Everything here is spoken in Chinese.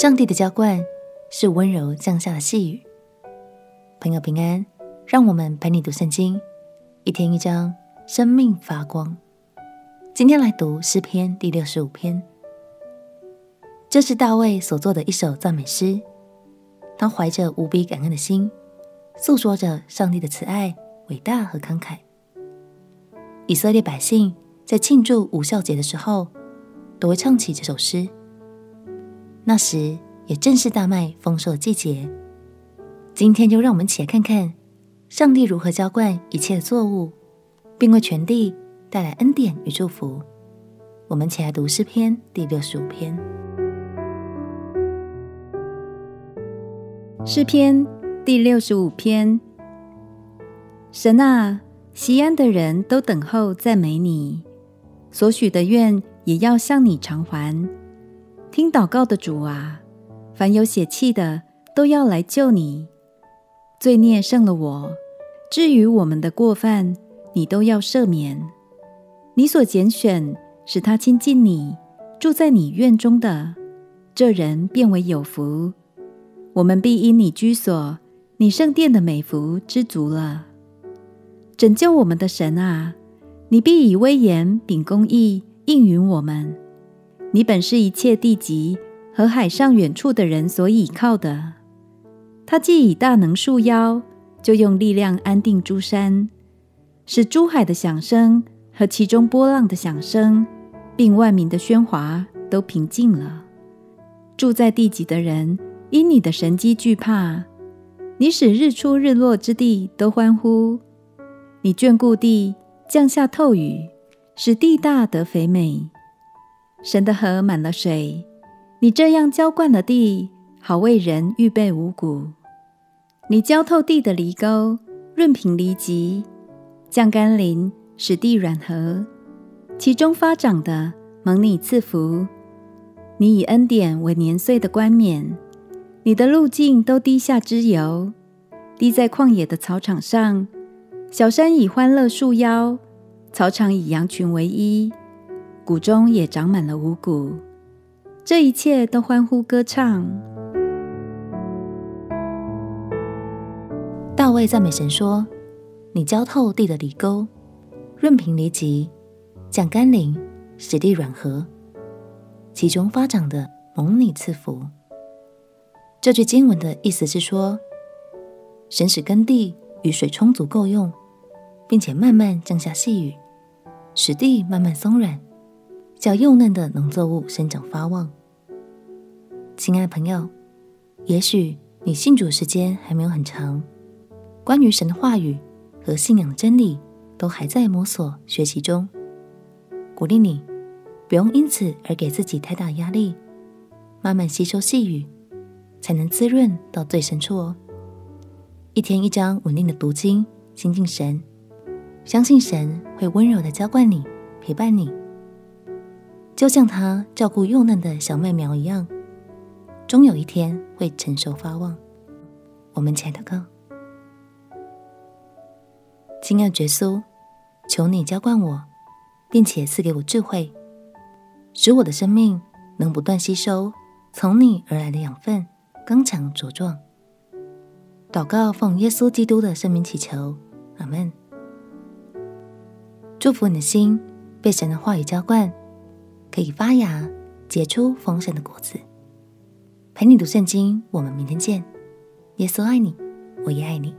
上帝的浇灌是温柔降下的细雨。朋友平安，让我们陪你读圣经，一天一章，生命发光。今天来读诗篇第六十五篇，这是大卫所作的一首赞美诗。他怀着无比感恩的心，诉说着上帝的慈爱、伟大和慷慨。以色列百姓在庆祝无效节的时候，都会唱起这首诗。那时也正是大麦丰收的季节。今天就让我们一起来看看上帝如何浇灌一切的作物，并为全地带来恩典与祝福。我们起来读诗篇第六十五篇。诗篇第六十五篇。神啊，西安的人都等候赞美你，所许的愿也要向你偿还。听祷告的主啊，凡有血气的都要来救你。罪孽胜了我，至于我们的过犯，你都要赦免。你所拣选使他亲近你，住在你院中的这人，便为有福。我们必因你居所、你圣殿的美福知足了。拯救我们的神啊，你必以威严秉公义应允我们。你本是一切地极和海上远处的人所倚靠的。他既以大能束腰，就用力量安定诸山，使诸海的响声和其中波浪的响声，并万民的喧哗都平静了。住在地极的人因你的神迹惧怕。你使日出日落之地都欢呼。你眷顾地，降下透雨，使地大得肥美。神的河满了水，你这样浇灌了地，好为人预备五谷。你浇透地的犁沟，润平犁脊，降甘霖，使地软和。其中发长的，蒙你赐福。你以恩典为年岁的冠冕，你的路径都滴下脂油，滴在旷野的草场上。小山以欢乐束腰，草场以羊群为衣。谷中也长满了五谷，这一切都欢呼歌唱。大卫赞美神说：“你浇透地的犁沟，润平犁脊，降甘霖，使地软和。其中发长的，蒙你赐福。”这句经文的意思是说，神使耕地雨水充足够用，并且慢慢降下细雨，使地慢慢松软。叫幼嫩的农作物生长发旺。亲爱的朋友，也许你信主时间还没有很长，关于神的话语和信仰的真理都还在摸索学习中。鼓励你，不用因此而给自己太大压力，慢慢吸收细雨，才能滋润到最深处哦。一天一张稳定的读经，亲近神，相信神会温柔的浇灌你，陪伴你。就像他照顾幼嫩的小麦苗一样，终有一天会成熟发旺。我们亲爱的哥，亲爱的耶稣，求你浇灌我，并且赐给我智慧，使我的生命能不断吸收从你而来的养分，刚强茁壮。祷告奉耶稣基督的圣名祈求，阿门。祝福你的心被神的话语浇灌。可以发芽，结出丰盛的果子。陪你读圣经，我们明天见。耶稣爱你，我也爱你。